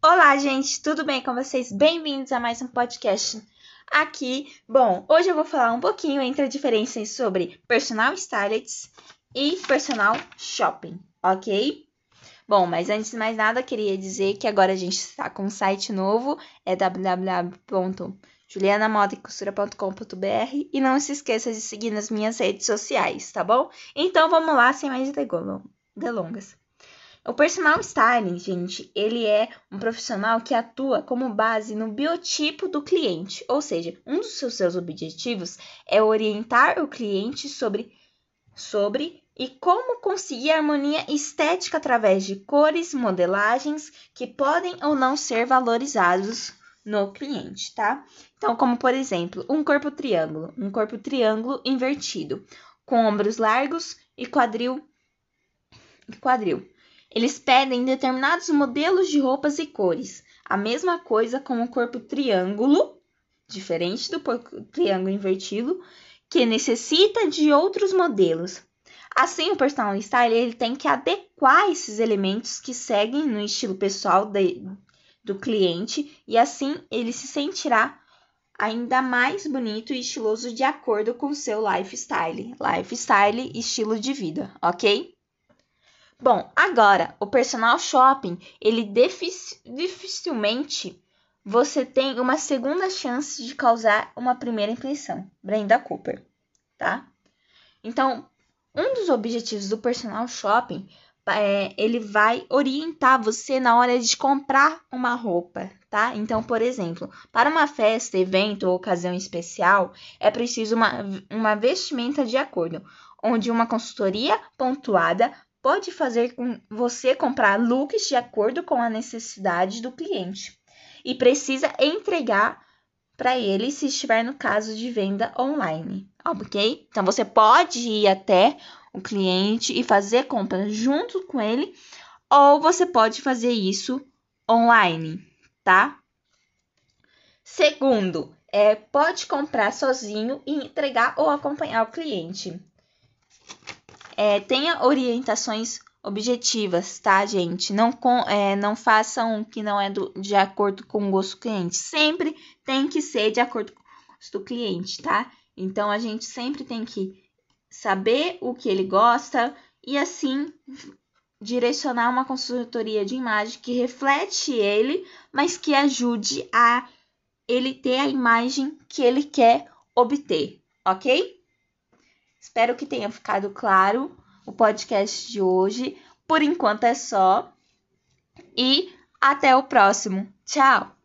Olá, gente, tudo bem com vocês? Bem-vindos a mais um podcast aqui. Bom, hoje eu vou falar um pouquinho entre as diferenças sobre personal stylist e personal shopping, ok? Bom, mas antes de mais nada, queria dizer que agora a gente está com um site novo, é www.julianamodacostura.com.br e não se esqueça de seguir nas minhas redes sociais, tá bom? Então vamos lá, sem mais delongas. O personal styling, gente, ele é um profissional que atua como base no biotipo do cliente, ou seja, um dos seus, objetivos é orientar o cliente sobre, sobre e como conseguir harmonia estética através de cores, modelagens que podem ou não ser valorizados no cliente, tá? Então, como por exemplo, um corpo triângulo, um corpo triângulo invertido, com ombros largos e quadril quadril. Eles pedem determinados modelos de roupas e cores. A mesma coisa com o corpo triângulo, diferente do triângulo invertido, que necessita de outros modelos. Assim, o personal style ele tem que adequar esses elementos que seguem no estilo pessoal de, do cliente e assim ele se sentirá ainda mais bonito e estiloso de acordo com o seu lifestyle. Lifestyle, estilo de vida, ok? Bom, agora, o personal shopping, ele dificilmente você tem uma segunda chance de causar uma primeira impressão. Brenda Cooper, tá? Então, um dos objetivos do personal shopping é, ele vai orientar você na hora de comprar uma roupa, tá? Então, por exemplo, para uma festa, evento ou ocasião especial, é preciso uma, uma vestimenta de acordo, onde uma consultoria pontuada pode fazer com você comprar looks de acordo com a necessidade do cliente e precisa entregar para ele se estiver no caso de venda online, ok? Então você pode ir até o cliente e fazer compra junto com ele, ou você pode fazer isso online, tá? Segundo, é, pode comprar sozinho e entregar ou acompanhar o cliente. É, tenha orientações objetivas, tá, gente? Não, com, é, não façam que não é do, de acordo com o gosto do cliente. Sempre tem que ser de acordo com o gosto do cliente, tá? Então a gente sempre tem que saber o que ele gosta e assim direcionar uma consultoria de imagem que reflete ele, mas que ajude a ele ter a imagem que ele quer obter, ok? Espero que tenha ficado claro o podcast de hoje. Por enquanto é só. E até o próximo. Tchau!